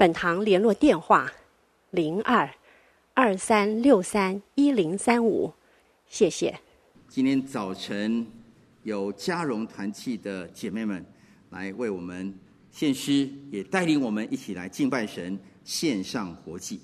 本堂联络电话：零二二三六三一零三五，谢谢。今天早晨有嘉荣团契的姐妹们来为我们献诗，也带领我们一起来敬拜神，献上活祭。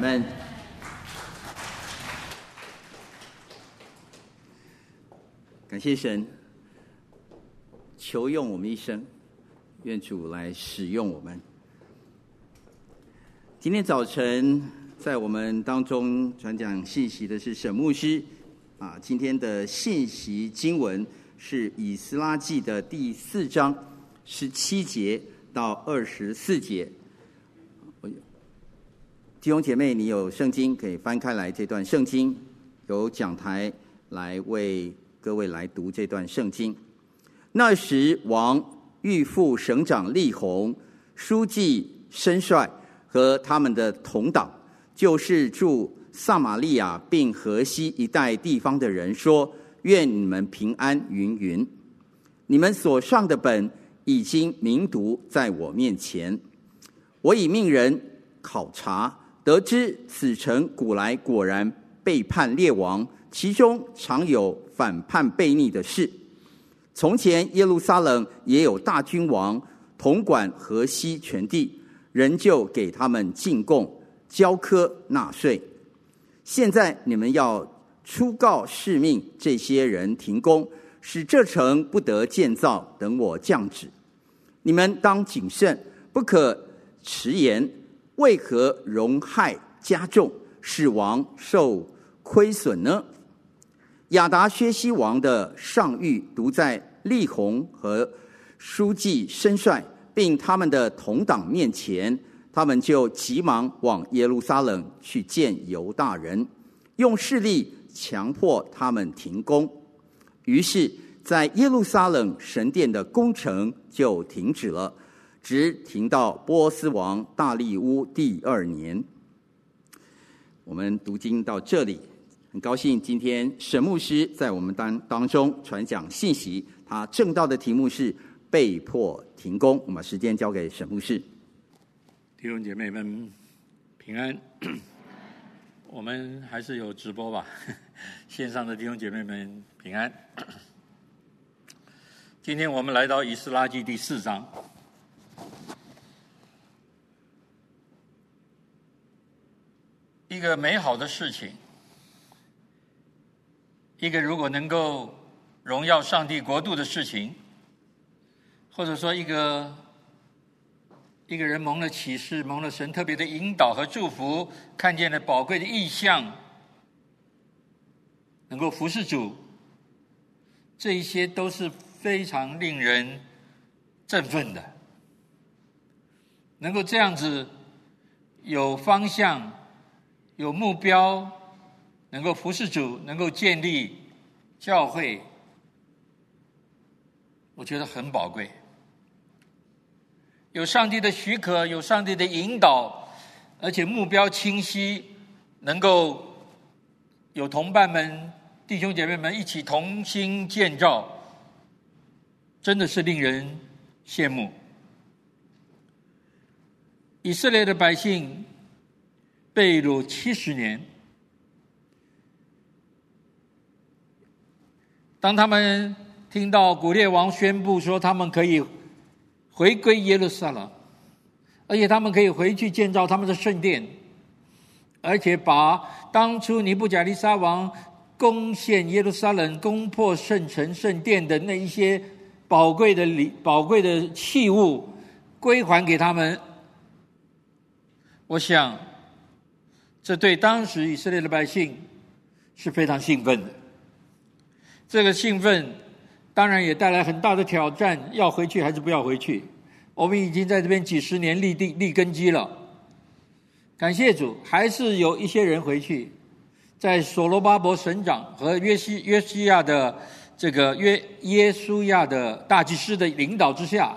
们。感谢神，求用我们一生，愿主来使用我们。今天早晨在我们当中传讲信息的是沈牧师，啊，今天的信息经文是以斯拉记的第四章十七节到二十四节，弟兄姐妹，你有圣经可以翻开来，这段圣经由讲台来为各位来读这段圣经。那时，王諭咐省长利宏、书记申帅和他们的同党，就是住撒玛利亚并河西一带地方的人说：“愿你们平安。”云云。你们所上的本已经明读在我面前，我已命人考察。得知此城古来果然背叛列王，其中常有反叛悖逆的事。从前耶路撒冷也有大君王统管河西全地，仍旧给他们进贡、交科、纳税。现在你们要出告示命，这些人停工，使这城不得建造，等我降旨。你们当谨慎，不可迟延。为何荣害加重，使王受亏损呢？亚达薛西王的上谕读在利宏和书记申帅，并他们的同党面前，他们就急忙往耶路撒冷去见犹大人，用势力强迫他们停工。于是，在耶路撒冷神殿的工程就停止了。直停到波斯王大利乌第二年。我们读经到这里，很高兴今天沈牧师在我们当当中传讲信息。他正道的题目是被迫停工。我们把时间交给沈牧师。弟兄姐妹们平安。我们还是有直播吧？线上的弟兄姐妹们平安。今天我们来到以斯拉记第四章。一个美好的事情，一个如果能够荣耀上帝国度的事情，或者说一个一个人蒙了启示，蒙了神特别的引导和祝福，看见了宝贵的意象，能够服侍主，这一些都是非常令人振奋的。能够这样子有方向。有目标，能够服侍主，能够建立教会，我觉得很宝贵。有上帝的许可，有上帝的引导，而且目标清晰，能够有同伴们、弟兄姐妹们一起同心建造，真的是令人羡慕。以色列的百姓。被掳七十年，当他们听到古列王宣布说他们可以回归耶路撒冷，而且他们可以回去建造他们的圣殿，而且把当初尼布甲尼撒王攻陷耶路撒冷、攻破圣城圣殿的那一些宝贵的礼、宝贵的器物归还给他们，我想。这对当时以色列的百姓是非常兴奋的。这个兴奋当然也带来很大的挑战：要回去还是不要回去？我们已经在这边几十年立地立根基了。感谢主，还是有一些人回去。在所罗巴伯省长和约西约西亚的这个约耶稣亚的大祭司的领导之下，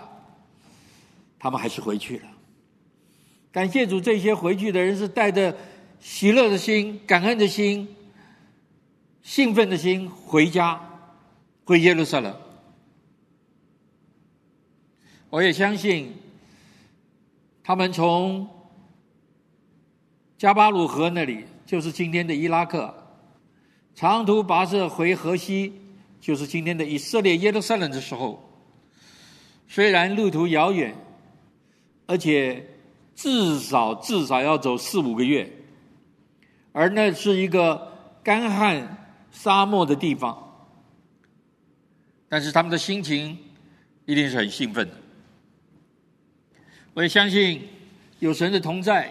他们还是回去了。感谢主，这些回去的人是带着。喜乐的心、感恩的心、兴奋的心，回家，回耶路撒冷。我也相信，他们从加巴鲁河那里，就是今天的伊拉克，长途跋涉回河西，就是今天的以色列耶路撒冷的时候，虽然路途遥远，而且至少至少要走四五个月。而那是一个干旱沙漠的地方，但是他们的心情一定是很兴奋的。我也相信有神的同在，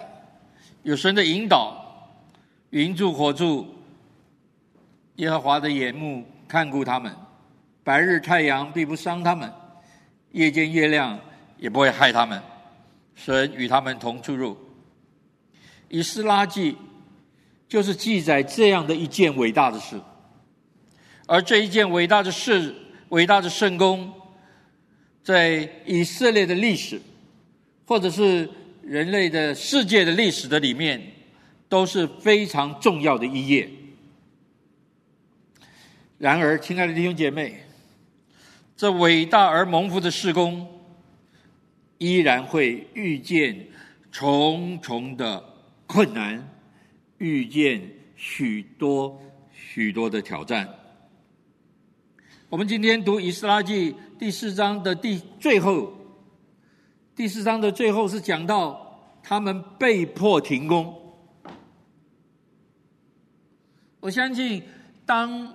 有神的引导，云柱火柱，耶和华的眼目看顾他们，白日太阳必不伤他们，夜间月亮也不会害他们。神与他们同出入。以斯拉记就是记载这样的一件伟大的事，而这一件伟大的事、伟大的圣功，在以色列的历史，或者是人类的世界的历史的里面，都是非常重要的一页。然而，亲爱的弟兄姐妹，这伟大而蒙福的事工，依然会遇见重重的困难，遇见许多许多的挑战。我们今天读《以斯拉记》第四章的第最后，第四章的最后是讲到他们被迫停工。我相信，当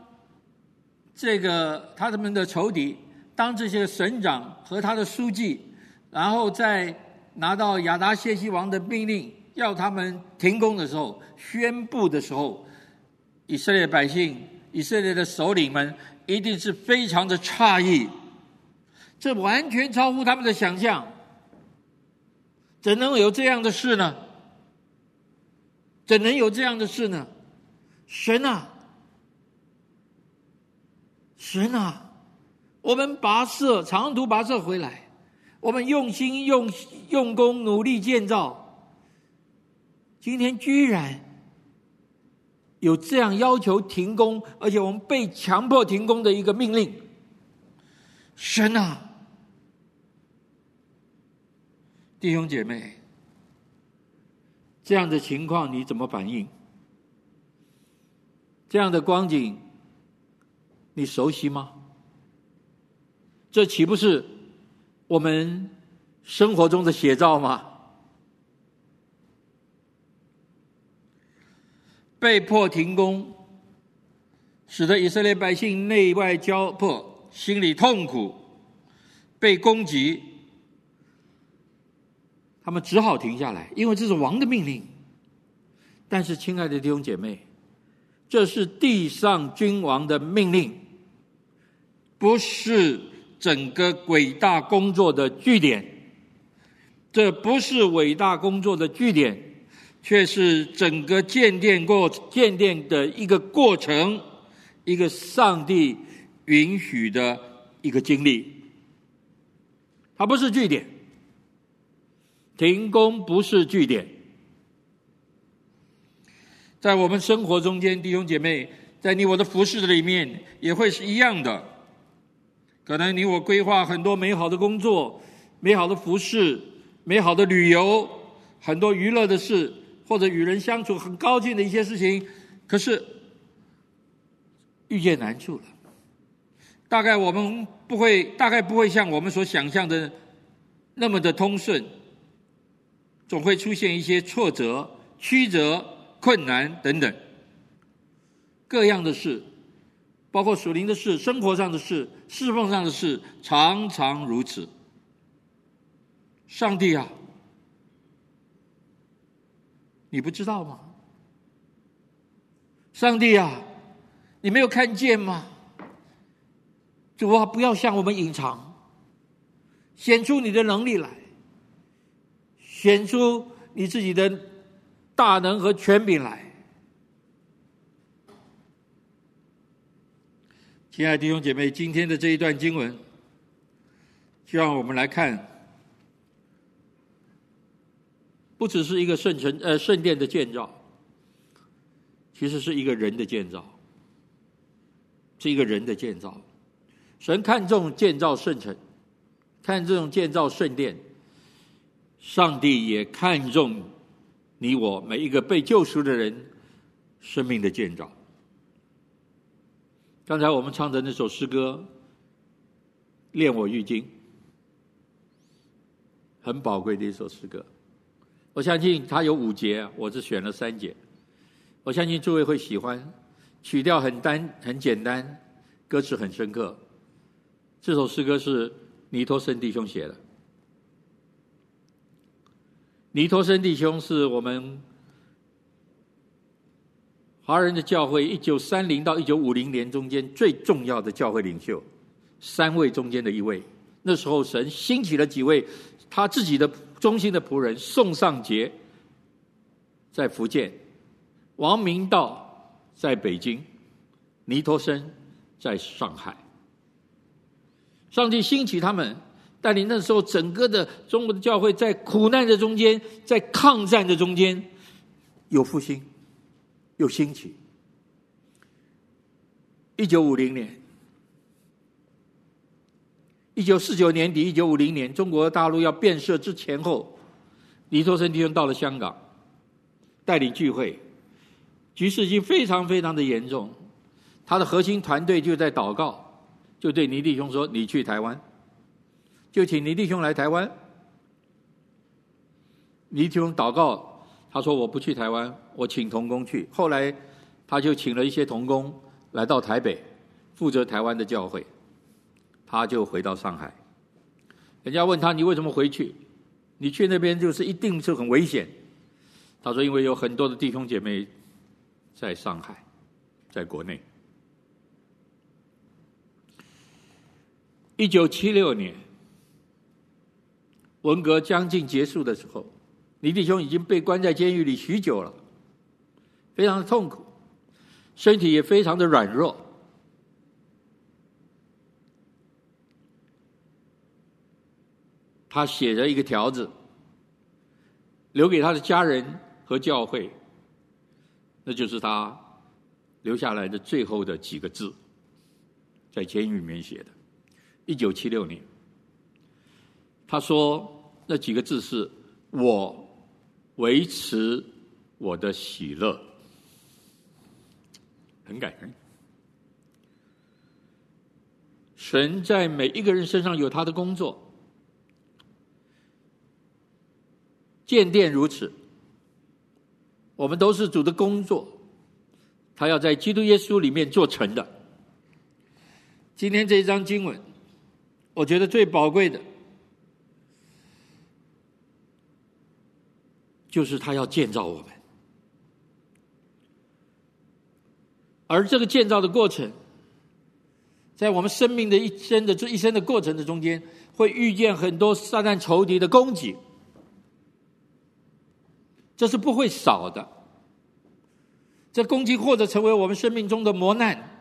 这个他们的仇敌，当这些省长和他的书记。然后再拿到亚达谢西王的命令，要他们停工的时候，宣布的时候，以色列百姓、以色列的首领们一定是非常的诧异，这完全超乎他们的想象，怎能有这样的事呢？怎能有这样的事呢？神啊，神啊，我们跋涉长途跋涉回来。我们用心用用功努力建造，今天居然有这样要求停工，而且我们被强迫停工的一个命令。神啊，弟兄姐妹，这样的情况你怎么反应？这样的光景你熟悉吗？这岂不是？我们生活中的写照吗？被迫停工，使得以色列百姓内外交迫，心里痛苦，被攻击，他们只好停下来，因为这是王的命令。但是，亲爱的弟兄姐妹，这是地上君王的命令，不是。整个伟大工作的据点，这不是伟大工作的据点，却是整个建殿过建殿的一个过程，一个上帝允许的一个经历。它不是据点，停工不是据点。在我们生活中间，弟兄姐妹，在你我的服饰里面，也会是一样的。可能你我规划很多美好的工作、美好的服饰、美好的旅游、很多娱乐的事，或者与人相处很高兴的一些事情，可是遇见难处了。大概我们不会，大概不会像我们所想象的那么的通顺，总会出现一些挫折、曲折、困难等等各样的事。包括属灵的事、生活上的事、侍奉上的事，常常如此。上帝啊，你不知道吗？上帝啊，你没有看见吗？主啊，不要向我们隐藏，显出你的能力来，显出你自己的大能和权柄来。亲爱的弟兄姐妹，今天的这一段经文，就让我们来看，不只是一个圣城呃圣殿的建造，其实是一个人的建造，是一个人的建造。神看重建造圣城，看重建造圣殿，上帝也看重你我每一个被救赎的人生命的建造。刚才我们唱的那首诗歌《恋我玉金》，很宝贵的一首诗歌。我相信它有五节，我只选了三节。我相信诸位会喜欢，曲调很单很简单，歌词很深刻。这首诗歌是尼托生弟兄写的。尼托生弟兄是我们华人的教会一九三零到一九五零年中间最重要的教会领袖，三位中间的一位。那时候神兴起了几位他自己的忠心的仆人，宋尚杰在福建，王明道在北京，尼托生在上海。上帝兴起他们，带领那时候整个的中国的教会在苦难的中间，在抗战的中间，有复兴，有兴起。一九五零年，一九四九年底，一九五零年，中国大陆要变色之前后，尼托生弟兄到了香港，带领聚会，局势已经非常非常的严重，他的核心团队就在祷告。就对尼弟兄说：“你去台湾，就请尼弟兄来台湾。”尼弟兄祷告，他说：“我不去台湾，我请童工去。”后来，他就请了一些童工来到台北，负责台湾的教会。他就回到上海。人家问他：“你为什么回去？你去那边就是一定是很危险。”他说：“因为有很多的弟兄姐妹在上海，在国内。”一九七六年，文革将近结束的时候，尼弟兄已经被关在监狱里许久了，非常的痛苦，身体也非常的软弱。他写了一个条子，留给他的家人和教会，那就是他留下来的最后的几个字，在监狱里面写的。一九七六年，他说那几个字是“我维持我的喜乐”，很感人。神在每一个人身上有他的工作，建殿如此，我们都是主的工作，他要在基督耶稣里面做成的。今天这一章经文。我觉得最宝贵的，就是他要建造我们，而这个建造的过程，在我们生命的一生的这一生的过程的中间，会遇见很多撒旦仇敌的攻击，这是不会少的。这攻击或者成为我们生命中的磨难。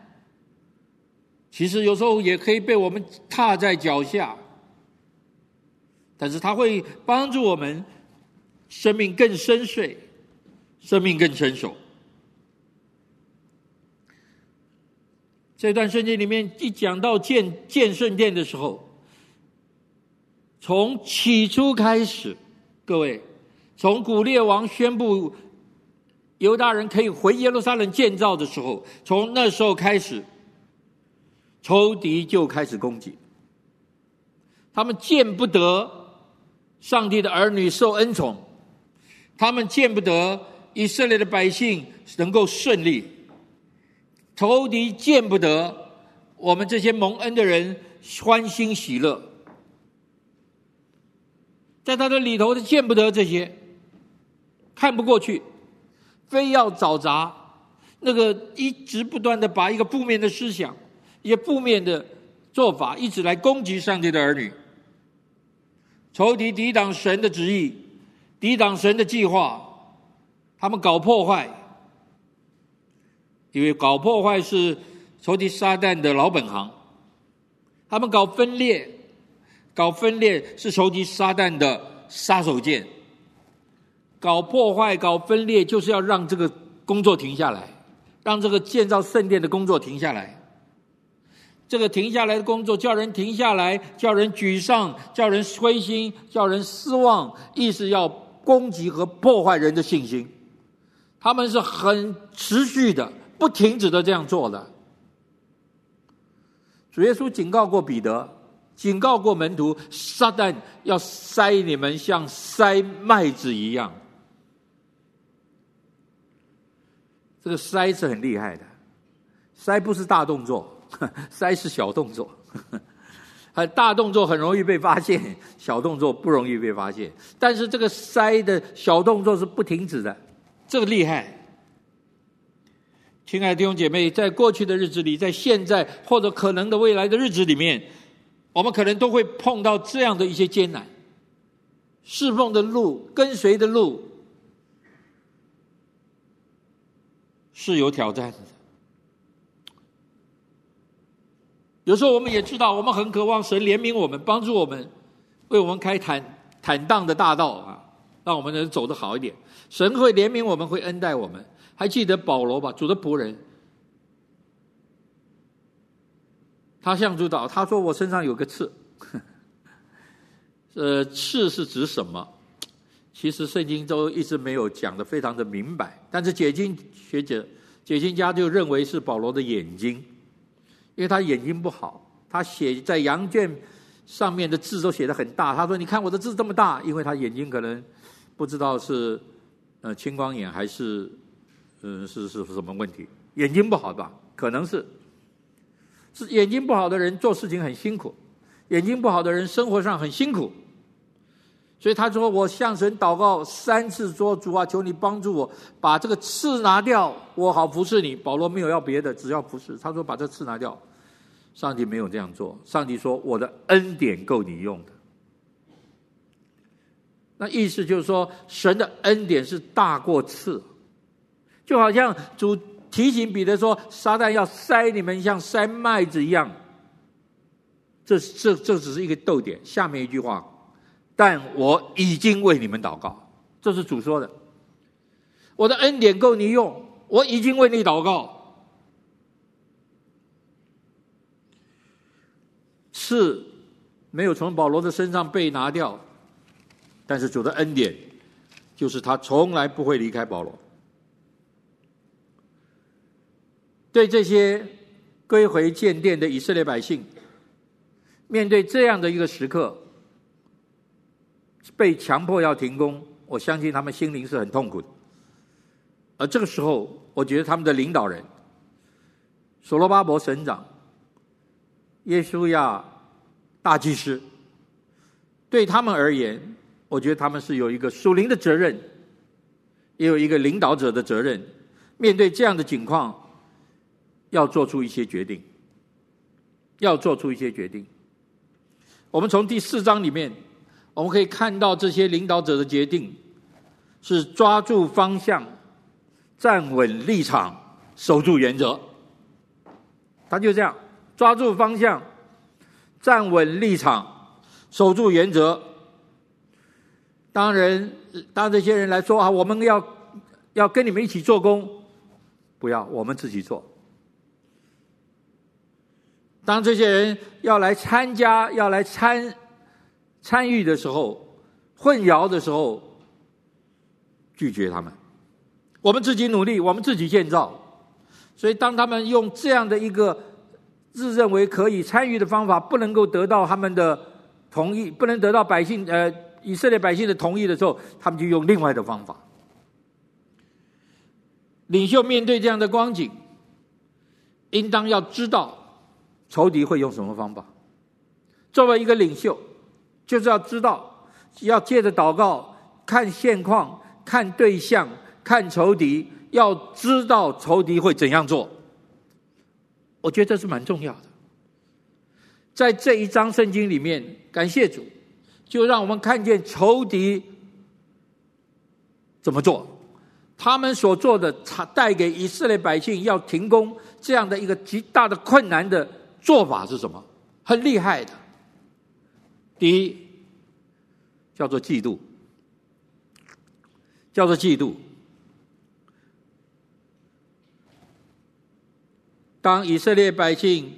其实有时候也可以被我们踏在脚下，但是它会帮助我们生命更深邃，生命更成熟。这段圣经里面一讲到建建圣殿的时候，从起初开始，各位，从古列王宣布犹大人可以回耶路撒冷建造的时候，从那时候开始。仇敌就开始攻击，他们见不得上帝的儿女受恩宠，他们见不得以色列的百姓能够顺利，仇敌见不得我们这些蒙恩的人欢欣喜乐，在他的里头，他见不得这些，看不过去，非要找砸，那个一直不断的把一个负面的思想。一些负面的做法，一直来攻击上帝的儿女，仇敌抵挡神的旨意，抵挡神的计划，他们搞破坏，因为搞破坏是仇敌撒旦的老本行，他们搞分裂，搞分裂是仇敌撒旦的杀手锏，搞破坏、搞分裂，就是要让这个工作停下来，让这个建造圣殿的工作停下来。这个停下来的工作，叫人停下来，叫人沮丧，叫人灰心，叫人失望，意思要攻击和破坏人的信心。他们是很持续的、不停止的这样做的。主耶稣警告过彼得，警告过门徒，撒旦要筛你们像筛麦子一样。这个筛是很厉害的，筛不是大动作。筛是小动作，很大动作很容易被发现，小动作不容易被发现。但是这个筛的小动作是不停止的，这个厉害。亲爱的弟兄姐妹，在过去的日子里，在现在或者可能的未来的日子里面，我们可能都会碰到这样的一些艰难。侍奉的路，跟随的路，是有挑战的。有时候我们也知道，我们很渴望神怜悯我们，帮助我们，为我们开坦坦荡的大道啊，让我们能走得好一点。神会怜悯我们，会恩待我们。还记得保罗吧？主的仆人，他向主祷，他说：“我身上有个刺。”呃，刺是指什么？其实圣经都一直没有讲的非常的明白。但是解经学者、解经家就认为是保罗的眼睛。因为他眼睛不好，他写在羊圈上面的字都写得很大。他说：“你看我的字这么大，因为他眼睛可能不知道是呃青光眼还是嗯、是是什么问题，眼睛不好吧？可能是是眼睛不好的人做事情很辛苦，眼睛不好的人生活上很辛苦。所以他说：我向神祷告三次，说主啊，求你帮助我把这个刺拿掉，我好服侍你。保罗没有要别的，只要服侍。他说把这刺拿掉。”上帝没有这样做。上帝说：“我的恩典够你用的。”那意思就是说，神的恩典是大过刺，就好像主提醒彼得说：“撒旦要塞你们，像塞麦子一样。”这这这只是一个逗点。下面一句话：“但我已经为你们祷告。”这是主说的。我的恩典够你用，我已经为你祷告。刺没有从保罗的身上被拿掉，但是主的恩典就是他从来不会离开保罗。对这些归回建殿的以色列百姓，面对这样的一个时刻，被强迫要停工，我相信他们心灵是很痛苦的。而这个时候，我觉得他们的领导人所罗巴伯省长。耶稣亚大祭司，对他们而言，我觉得他们是有一个属灵的责任，也有一个领导者的责任。面对这样的情况，要做出一些决定，要做出一些决定。我们从第四章里面，我们可以看到这些领导者的决定是抓住方向、站稳立场、守住原则。他就这样。抓住方向，站稳立场，守住原则。当人当这些人来说啊，我们要要跟你们一起做工，不要，我们自己做。当这些人要来参加、要来参参与的时候，混淆的时候，拒绝他们。我们自己努力，我们自己建造。所以，当他们用这样的一个。自认为可以参与的方法不能够得到他们的同意，不能得到百姓呃以色列百姓的同意的时候，他们就用另外的方法。领袖面对这样的光景，应当要知道仇敌会用什么方法。作为一个领袖，就是要知道要借着祷告、看现况、看对象、看仇敌，要知道仇敌会怎样做。我觉得这是蛮重要的，在这一章圣经里面，感谢主，就让我们看见仇敌怎么做，他们所做的，他带给以色列百姓要停工这样的一个极大的困难的做法是什么？很厉害的。第一，叫做嫉妒，叫做嫉妒。当以色列百姓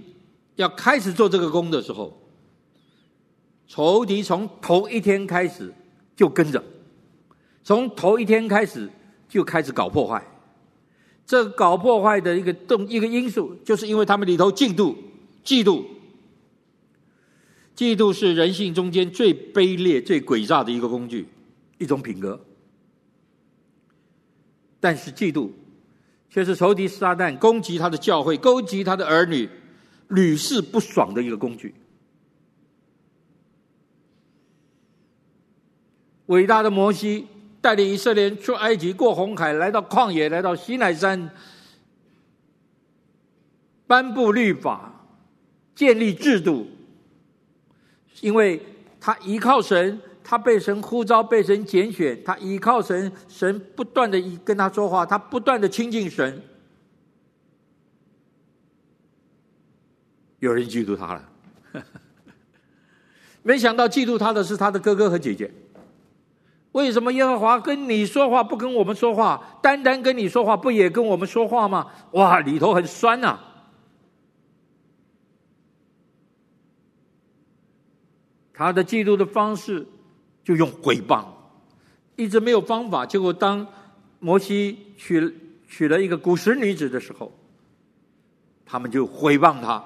要开始做这个工的时候，仇敌从头一天开始就跟着，从头一天开始就开始搞破坏。这搞破坏的一个动一个因素，就是因为他们里头嫉妒，嫉妒，嫉妒是人性中间最卑劣、最诡诈的一个工具，一种品格。但是嫉妒却是仇敌撒旦攻击他的教会，攻击他的儿女，屡试不爽的一个工具。伟大的摩西带领以色列出埃及，过红海，来到旷野，来到西奈山。颁布律法，建立制度。因为他依靠神，他被神呼召，被神拣选，他依靠神，神不断的跟他说话，他不断的亲近神。有人嫉妒他了，没想到嫉妒他的是他的哥哥和姐姐。为什么耶和华跟你说话不跟我们说话？单单跟你说话不也跟我们说话吗？哇，里头很酸呐、啊！他的嫉妒的方式就用毁谤，一直没有方法。结果当摩西娶娶了一个古时女子的时候，他们就毁谤他。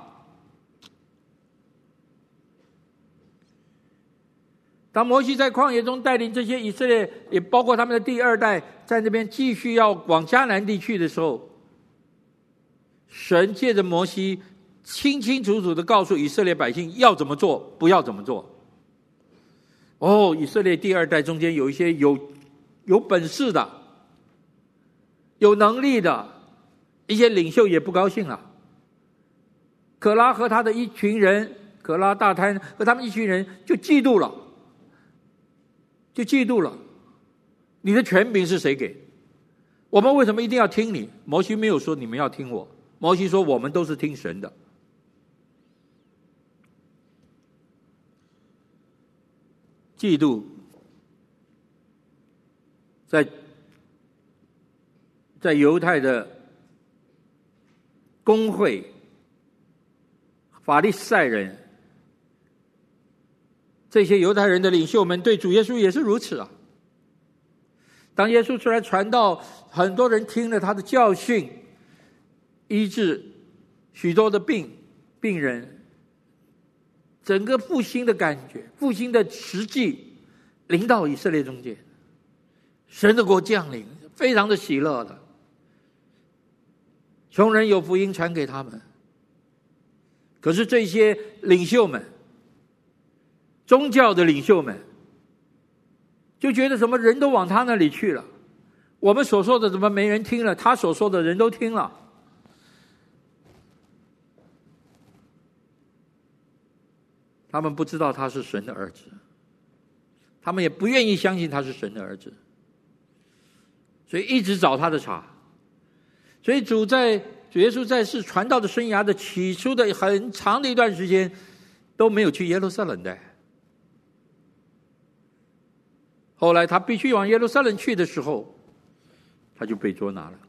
当摩西在旷野中带领这些以色列，也包括他们的第二代，在那边继续要往迦南地去的时候，神借着摩西清清楚楚的告诉以色列百姓要怎么做，不要怎么做。哦，以色列第二代中间有一些有有本事的、有能力的一些领袖也不高兴了。可拉和他的一群人，可拉大贪和他们一群人就嫉妒了。就嫉妒了，你的权柄是谁给？我们为什么一定要听你？摩西没有说你们要听我，摩西说我们都是听神的。嫉妒，在在犹太的公会，法利赛人。这些犹太人的领袖们对主耶稣也是如此啊。当耶稣出来传道，很多人听了他的教训，医治许多的病病人，整个复兴的感觉，复兴的实际临到以色列中间，神的国降临，非常的喜乐的。穷人有福音传给他们，可是这些领袖们。宗教的领袖们就觉得什么人都往他那里去了，我们所说的怎么没人听了？他所说的人都听了，他们不知道他是神的儿子，他们也不愿意相信他是神的儿子，所以一直找他的茬。所以主在主耶稣在世传道的生涯的起初的很长的一段时间都没有去耶路撒冷的。后来他必须往耶路撒冷去的时候，他就被捉拿了。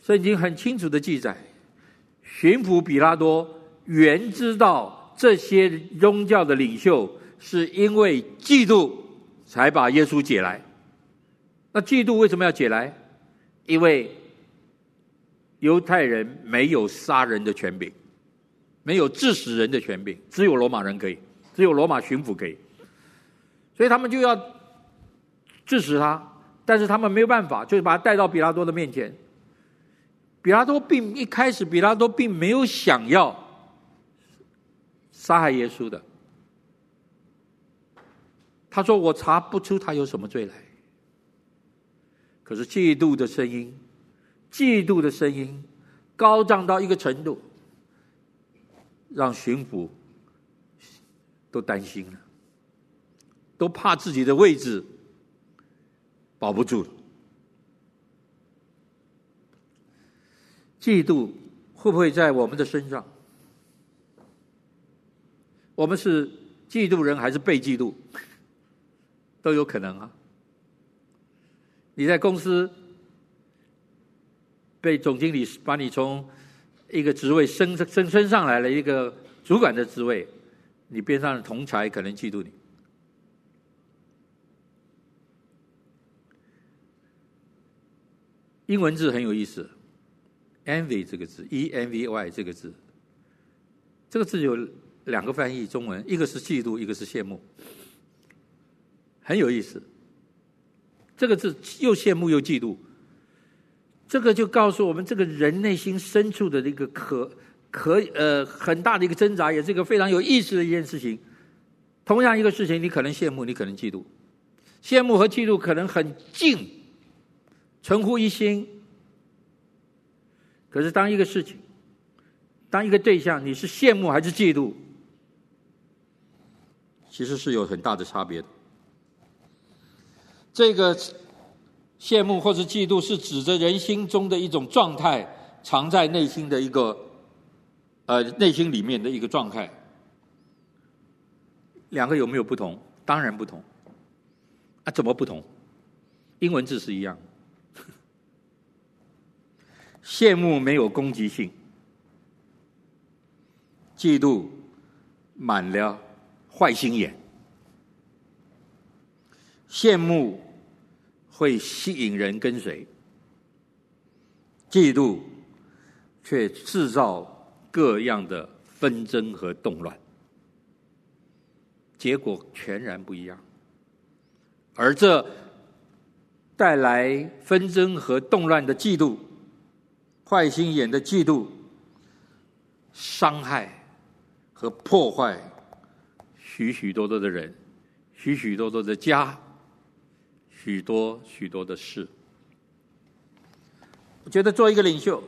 圣经很清楚的记载，巡抚比拉多原知道这些宗教的领袖是因为嫉妒才把耶稣解来。那嫉妒为什么要解来？因为犹太人没有杀人的权柄，没有致死人的权柄，只有罗马人可以，只有罗马巡抚可以。所以他们就要致死他，但是他们没有办法，就是把他带到比拉多的面前。比拉多并一开始，比拉多并没有想要杀害耶稣的。他说：“我查不出他有什么罪来。”可是嫉妒的声音，嫉妒的声音高涨到一个程度，让巡抚都担心了。都怕自己的位置保不住了。嫉妒会不会在我们的身上？我们是嫉妒人还是被嫉妒？都有可能啊。你在公司被总经理把你从一个职位升升升上来了一个主管的职位，你边上的同才可能嫉妒你。英文字很有意思，envy 这个字，e n v y 这个字，这个字有两个翻译，中文一个是嫉妒，一个是羡慕，很有意思。这个字又羡慕又嫉妒，这个就告诉我们，这个人内心深处的一个可可呃很大的一个挣扎，也是一个非常有意思的一件事情。同样一个事情，你可能羡慕，你可能嫉妒，羡慕和嫉妒可能很近，存乎一心。可是当一个事情，当一个对象，你是羡慕还是嫉妒，其实是有很大的差别的。这个羡慕或者嫉妒，是指着人心中的一种状态，藏在内心的一个，呃，内心里面的一个状态。两个有没有不同？当然不同。啊，怎么不同？英文字是一样。羡慕没有攻击性，嫉妒满了坏心眼。羡慕会吸引人跟随，嫉妒却制造各样的纷争和动乱。结果全然不一样，而这带来纷争和动乱的嫉妒、坏心眼的嫉妒，伤害和破坏许许多多的人、许许多多的家、许多许多的事。我觉得做一个领袖，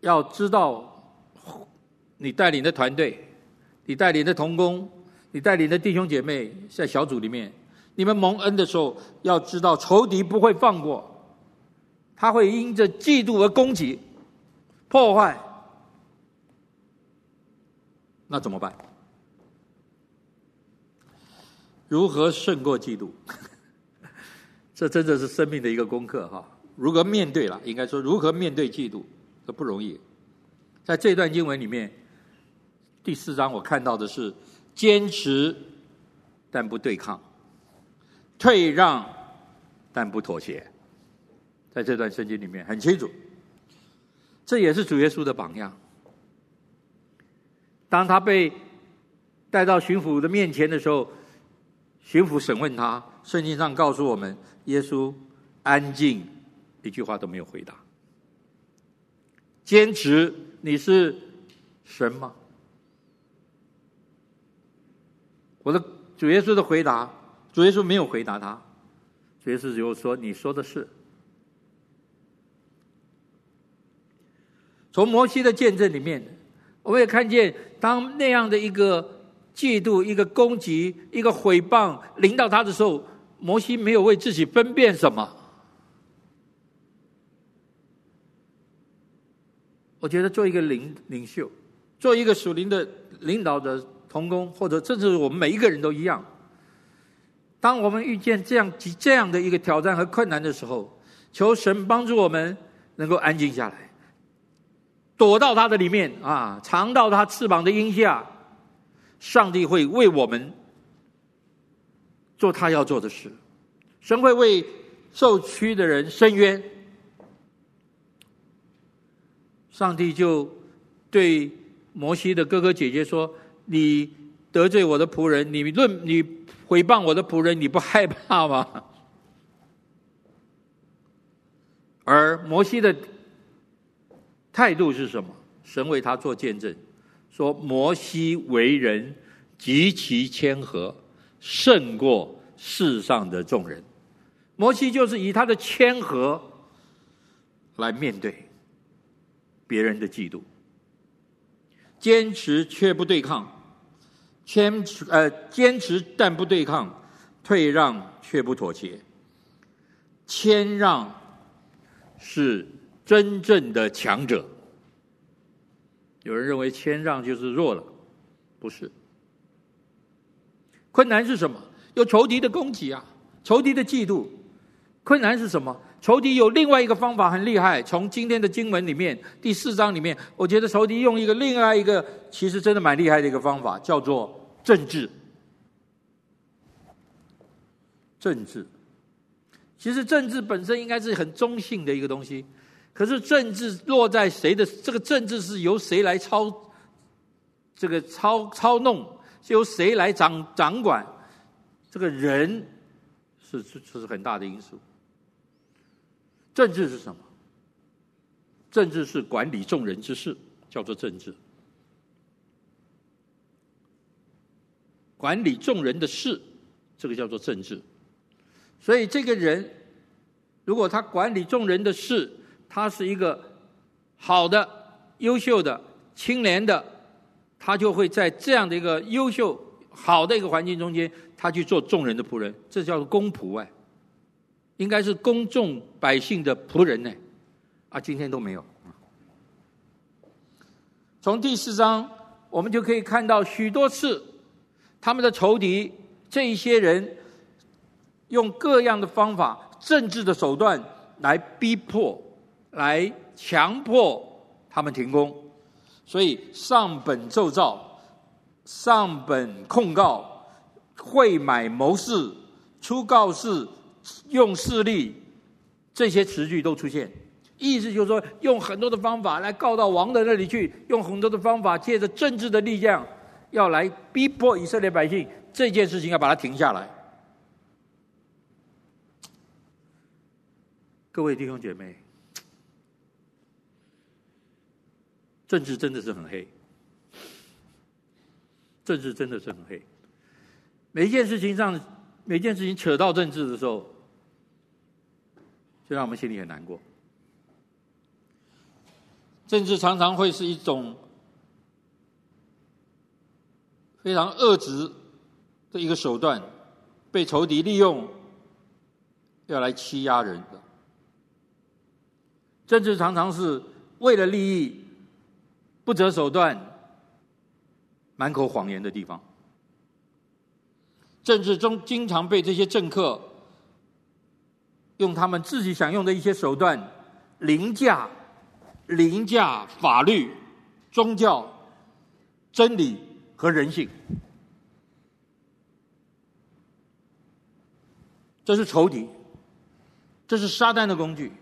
要知道你带领的团队，你带领的同工。你带领的弟兄姐妹在小组里面，你们蒙恩的时候，要知道仇敌不会放过，他会因着嫉妒而攻击、破坏，那怎么办？如何胜过嫉妒？这真的是生命的一个功课哈！如何面对了？应该说如何面对嫉妒，这不容易。在这段经文里面，第四章我看到的是。坚持，但不对抗；退让，但不妥协。在这段圣经里面很清楚，这也是主耶稣的榜样。当他被带到巡抚的面前的时候，巡抚审问他，圣经上告诉我们，耶稣安静，一句话都没有回答。坚持，你是神吗？我的主耶稣的回答，主耶稣没有回答他，主耶稣只有说：“你说的是。”从摩西的见证里面，我们也看见，当那样的一个嫉妒、一个攻击、一个毁谤临到他的时候，摩西没有为自己分辨什么。我觉得做一个领领袖，做一个属灵的领导者。同工，或者甚至我们每一个人都一样。当我们遇见这样这样的一个挑战和困难的时候，求神帮助我们能够安静下来，躲到他的里面啊，藏到他翅膀的荫下。上帝会为我们做他要做的事，神会为受屈的人伸冤。上帝就对摩西的哥哥姐姐说。你得罪我的仆人，你论你毁谤我的仆人，你不害怕吗？而摩西的态度是什么？神为他做见证，说摩西为人极其谦和，胜过世上的众人。摩西就是以他的谦和来面对别人的嫉妒，坚持却不对抗。坚持呃，坚持但不对抗，退让却不妥协。谦让是真正的强者。有人认为谦让就是弱了，不是。困难是什么？有仇敌的攻击啊，仇敌的嫉妒。困难是什么？仇敌有另外一个方法很厉害。从今天的经文里面，第四章里面，我觉得仇敌用一个另外一个，其实真的蛮厉害的一个方法，叫做。政治，政治，其实政治本身应该是很中性的一个东西，可是政治落在谁的？这个政治是由谁来操？这个操操弄是由谁来掌掌管？这个人是是是很大的因素。政治是什么？政治是管理众人之事，叫做政治。管理众人的事，这个叫做政治。所以这个人，如果他管理众人的事，他是一个好的、优秀的、清廉的，他就会在这样的一个优秀、好的一个环境中间，他去做众人的仆人，这叫做公仆哎，应该是公众百姓的仆人呢，啊，今天都没有。从第四章，我们就可以看到许多次，他们的仇敌这一些人，用各样的方法、政治的手段来逼迫、来强迫他们停工，所以上本奏造、上本控告、贿买谋士、出告示、用势力，这些词句都出现。意思就是说，用很多的方法来告到王的那里去，用很多的方法借着政治的力量，要来逼迫以色列百姓，这件事情要把它停下来。各位弟兄姐妹，政治真的是很黑，政治真的是很黑。每一件事情上，每件事情扯到政治的时候，就让我们心里很难过。政治常常会是一种非常恶质的一个手段，被仇敌利用，要来欺压人的。政治常常是为了利益，不择手段、满口谎言的地方。政治中经常被这些政客用他们自己想用的一些手段凌驾。凌驾法律、宗教、真理和人性，这是仇敌，这是撒旦的工具。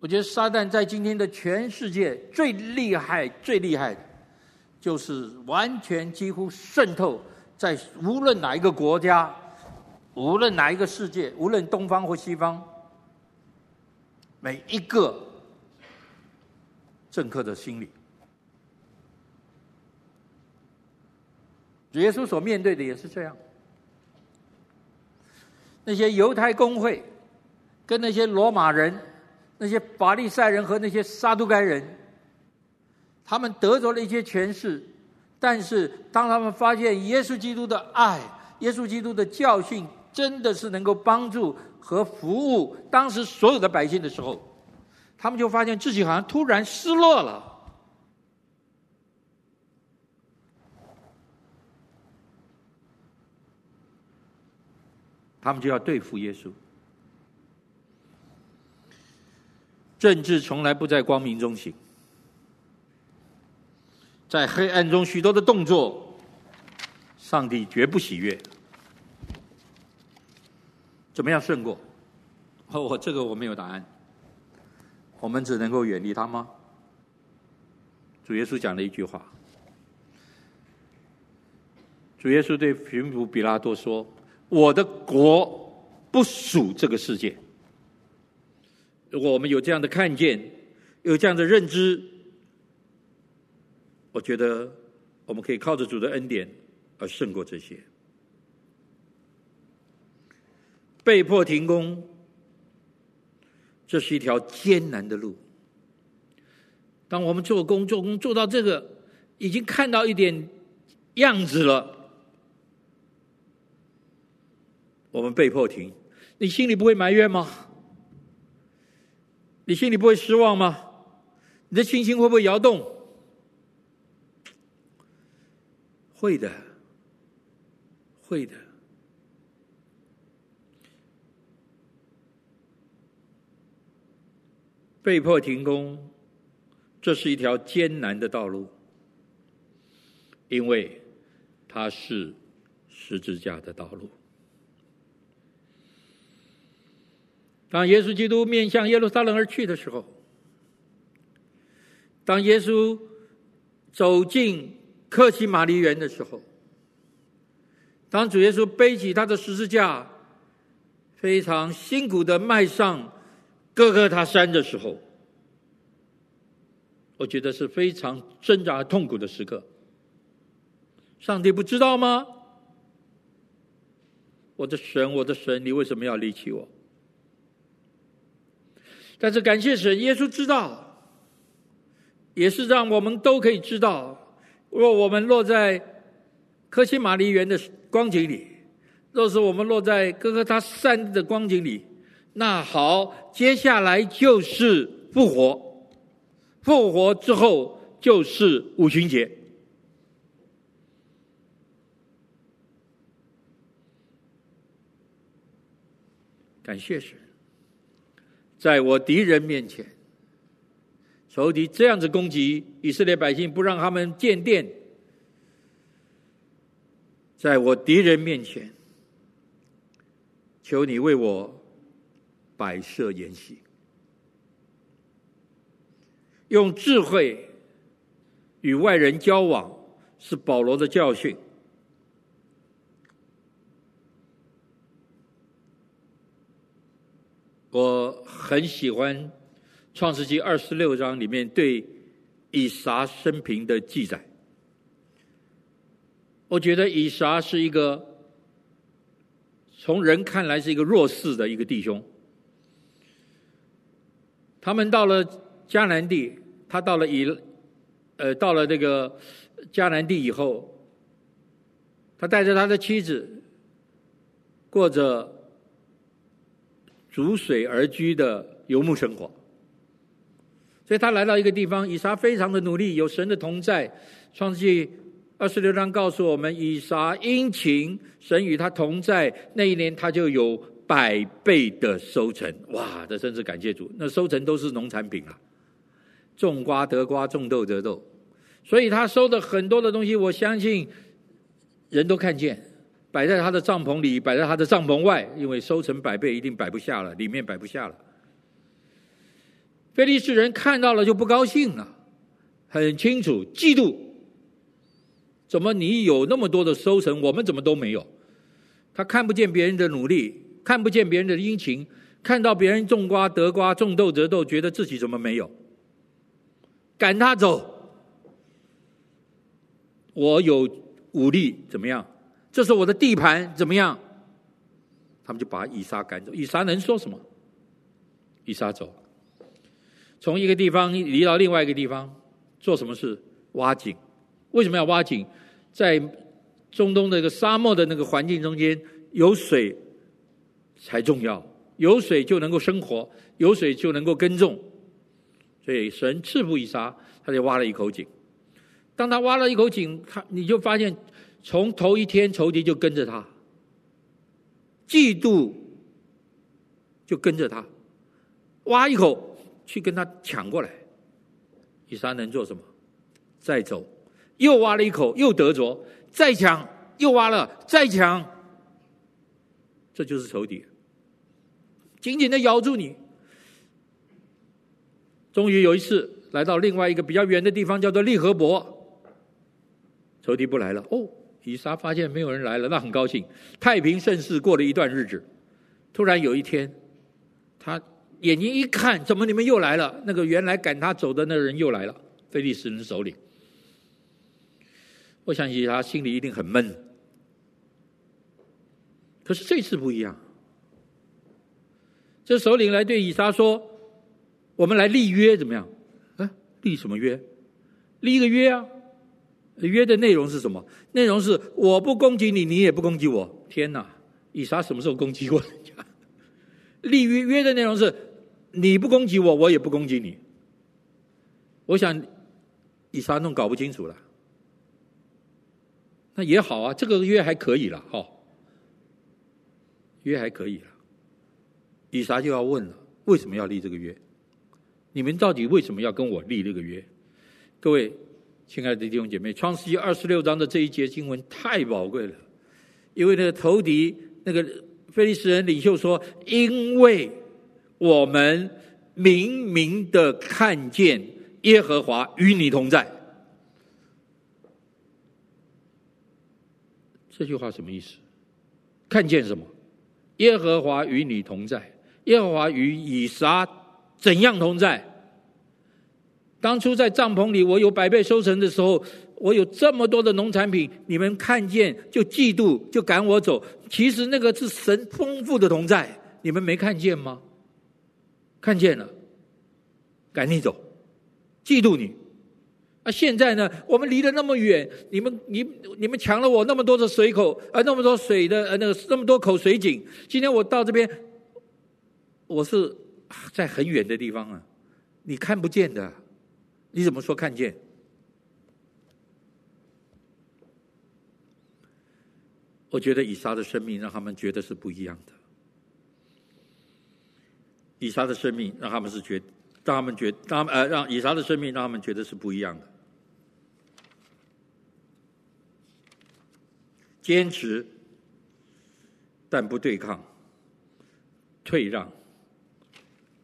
我觉得撒旦在今天的全世界最厉害、最厉害的，就是完全几乎渗透在无论哪一个国家，无论哪一个世界，无论东方或西方。每一个政客的心里，耶稣所面对的也是这样。那些犹太公会，跟那些罗马人、那些法利赛人和那些撒都该人，他们得着了一些权势，但是当他们发现耶稣基督的爱、耶稣基督的教训，真的是能够帮助。和服务当时所有的百姓的时候，他们就发现自己好像突然失落了。他们就要对付耶稣。政治从来不在光明中行，在黑暗中许多的动作，上帝绝不喜悦。怎么样胜过？哦，我这个我没有答案。我们只能够远离他吗？主耶稣讲了一句话。主耶稣对巡抚比拉多说：“我的国不属这个世界。”如果我们有这样的看见，有这样的认知，我觉得我们可以靠着主的恩典而胜过这些。被迫停工，这是一条艰难的路。当我们做工做工做到这个，已经看到一点样子了，我们被迫停，你心里不会埋怨吗？你心里不会失望吗？你的信心会不会摇动？会的，会的。被迫停工，这是一条艰难的道路，因为它是十字架的道路。当耶稣基督面向耶路撒冷而去的时候，当耶稣走进客西马尼园的时候，当主耶稣背起他的十字架，非常辛苦的迈上。各各他山的时候，我觉得是非常挣扎痛苦的时刻。上帝不知道吗？我的神，我的神，你为什么要离弃我？但是感谢神，耶稣知道，也是让我们都可以知道，若我们落在科西马尼园的光景里，若是我们落在哥哥他山的光景里，那好，接下来就是复活，复活之后就是五旬节。感谢神。在我敌人面前，仇敌这样子攻击以色列百姓，不让他们建殿。在我敌人面前，求你为我摆设筵席，用智慧与外人交往，是保罗的教训。我很喜欢《创世纪》二十六章里面对以撒生平的记载。我觉得以撒是一个从人看来是一个弱势的一个弟兄。他们到了迦南地，他到了以呃到了这个迦南地以后，他带着他的妻子过着。逐水而居的游牧生活，所以他来到一个地方，以撒非常的努力，有神的同在。创世记二十六章告诉我们，以撒殷勤，神与他同在。那一年他就有百倍的收成，哇！这真是感谢主。那收成都是农产品啊，种瓜得瓜，种豆得豆，所以他收的很多的东西，我相信人都看见。摆在他的帐篷里，摆在他的帐篷外，因为收成百倍，一定摆不下了，里面摆不下了。非利士人看到了就不高兴了，很清楚，嫉妒。怎么你有那么多的收成，我们怎么都没有？他看不见别人的努力，看不见别人的殷勤，看到别人种瓜得瓜，种豆得豆，觉得自己怎么没有？赶他走，我有武力，怎么样？这是我的地盘，怎么样？他们就把以撒赶走。以撒能说什么？以撒走，从一个地方离到另外一个地方，做什么事？挖井。为什么要挖井？在中东那个沙漠的那个环境中间，有水才重要。有水就能够生活，有水就能够耕种。所以神赐福以撒，他就挖了一口井。当他挖了一口井，他你就发现。从头一天，仇敌就跟着他，嫉妒就跟着他，挖一口去跟他抢过来。以撒能做什么？再走，又挖了一口，又得着，再抢，又挖了，再抢。这就是仇敌，紧紧的咬住你。终于有一次，来到另外一个比较远的地方，叫做利河伯，仇敌不来了。哦。以撒发现没有人来了，那很高兴，太平盛世过了一段日子。突然有一天，他眼睛一看，怎么你们又来了？那个原来赶他走的那个人又来了，非利士人首领。我相信他心里一定很闷。可是这次不一样，这首领来对以撒说：“我们来立约，怎么样？啊，立什么约？立一个约啊！”约的内容是什么？内容是我不攻击你，你也不攻击我。天哪，以撒什么时候攻击过人家？立约约的内容是你不攻击我，我也不攻击你。我想以撒弄搞不清楚了。那也好啊，这个约还可以了，哈，约还可以了。以撒就要问了：为什么要立这个约？你们到底为什么要跟我立这个约？各位。亲爱的弟兄姐妹，《创世纪》二十六章的这一节经文太宝贵了，因为那个投敌那个非利士人领袖说：“因为我们明明的看见耶和华与你同在。”这句话什么意思？看见什么？耶和华与你同在。耶和华与以撒怎样同在？当初在帐篷里，我有百倍收成的时候，我有这么多的农产品，你们看见就嫉妒，就赶我走。其实那个是神丰富的同在，你们没看见吗？看见了，赶你走，嫉妒你。啊，现在呢，我们离得那么远，你们你你们抢了我那么多的水口，呃，那么多水的呃那个那么多口水井。今天我到这边，我是在很远的地方啊，你看不见的，你怎么说看见？我觉得以撒的生命让他们觉得是不一样的。以撒的生命让他们是觉，让他们觉，让他们呃，让以撒的生命让他们觉得是不一样的。坚持，但不对抗；退让，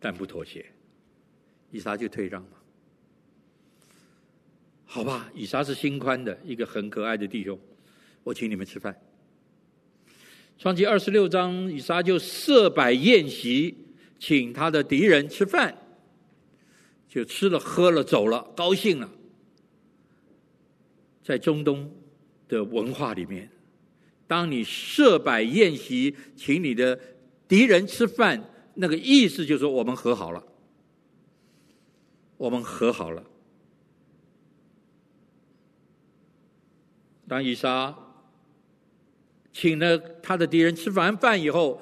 但不妥协。以撒就退让嘛？好吧，以撒是心宽的一个很可爱的弟兄，我请你们吃饭。创记二十六章，以撒就设摆宴席，请他的敌人吃饭，就吃了喝了走了，高兴了。在中东的文化里面，当你设摆宴席，请你的敌人吃饭，那个意思就是我们和好了，我们和好了。当以撒。请了他的敌人吃完饭以后，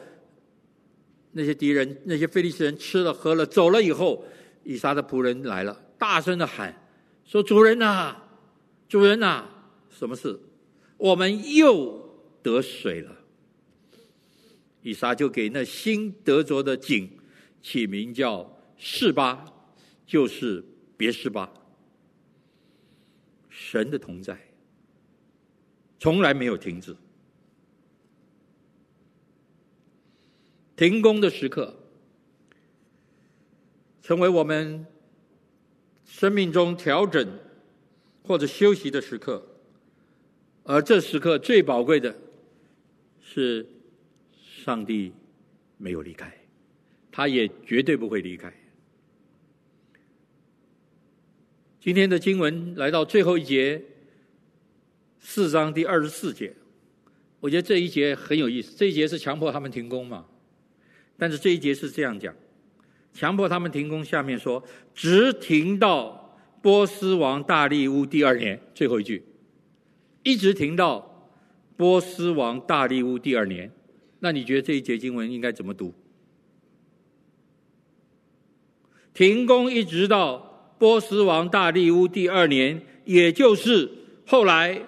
那些敌人、那些非利士人吃了喝了走了以后，以撒的仆人来了，大声的喊说：“主人呐，主人呐，什么事？我们又得水了。”以撒就给那新得着的井起名叫示巴，就是别是巴。神的同在从来没有停止。停工的时刻，成为我们生命中调整或者休息的时刻，而这时刻最宝贵的是，上帝没有离开，他也绝对不会离开。今天的经文来到最后一节，四章第二十四节，我觉得这一节很有意思。这一节是强迫他们停工嘛？但是这一节是这样讲，强迫他们停工。下面说，直停到波斯王大利乌第二年，最后一句，一直停到波斯王大利乌第二年。那你觉得这一节经文应该怎么读？停工一直到波斯王大利乌第二年，也就是后来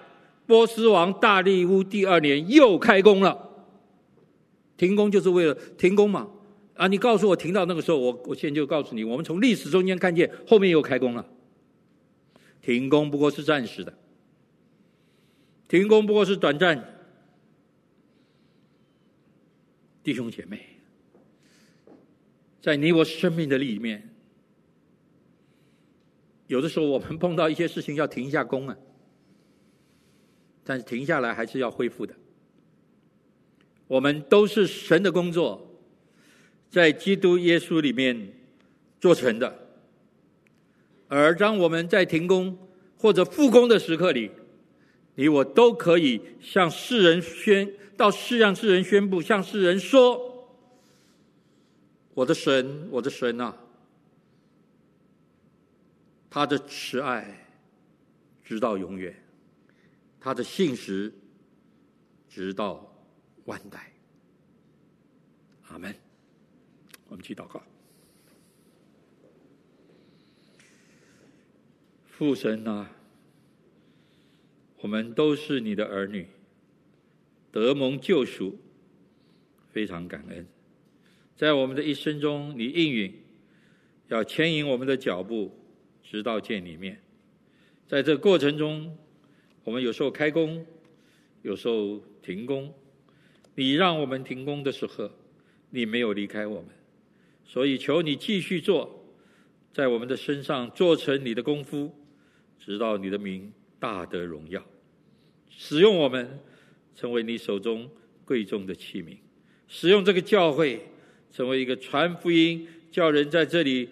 波斯王大利乌第二年又开工了。停工就是为了停工嘛？啊，你告诉我停到那个时候，我我现在就告诉你，我们从历史中间看见后面又开工了。停工不过是暂时的，停工不过是短暂。弟兄姐妹，在你我生命的里面，有的时候我们碰到一些事情要停一下工啊，但是停下来还是要恢复的。我们都是神的工作，在基督耶稣里面做成的。而当我们在停工或者复工的时刻里，你我都可以向世人宣，到世让世人宣布，向世人说：“我的神，我的神啊，他的慈爱直到永远，他的信实直到。”万代，阿门。我们去祷告，父神啊，我们都是你的儿女，得蒙救赎，非常感恩。在我们的一生中，你应允要牵引我们的脚步，直到见你面。在这过程中，我们有时候开工，有时候停工。你让我们停工的时候，你没有离开我们，所以求你继续做，在我们的身上做成你的功夫，直到你的名大得荣耀，使用我们成为你手中贵重的器皿，使用这个教会成为一个传福音、叫人在这里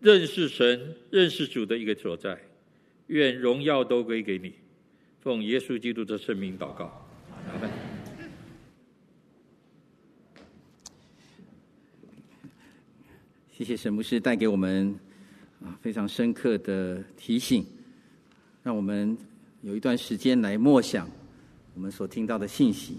认识神、认识主的一个所在。愿荣耀都归给你，奉耶稣基督的圣名祷告，阿门。谢谢神牧师带给我们啊非常深刻的提醒，让我们有一段时间来默想我们所听到的信息。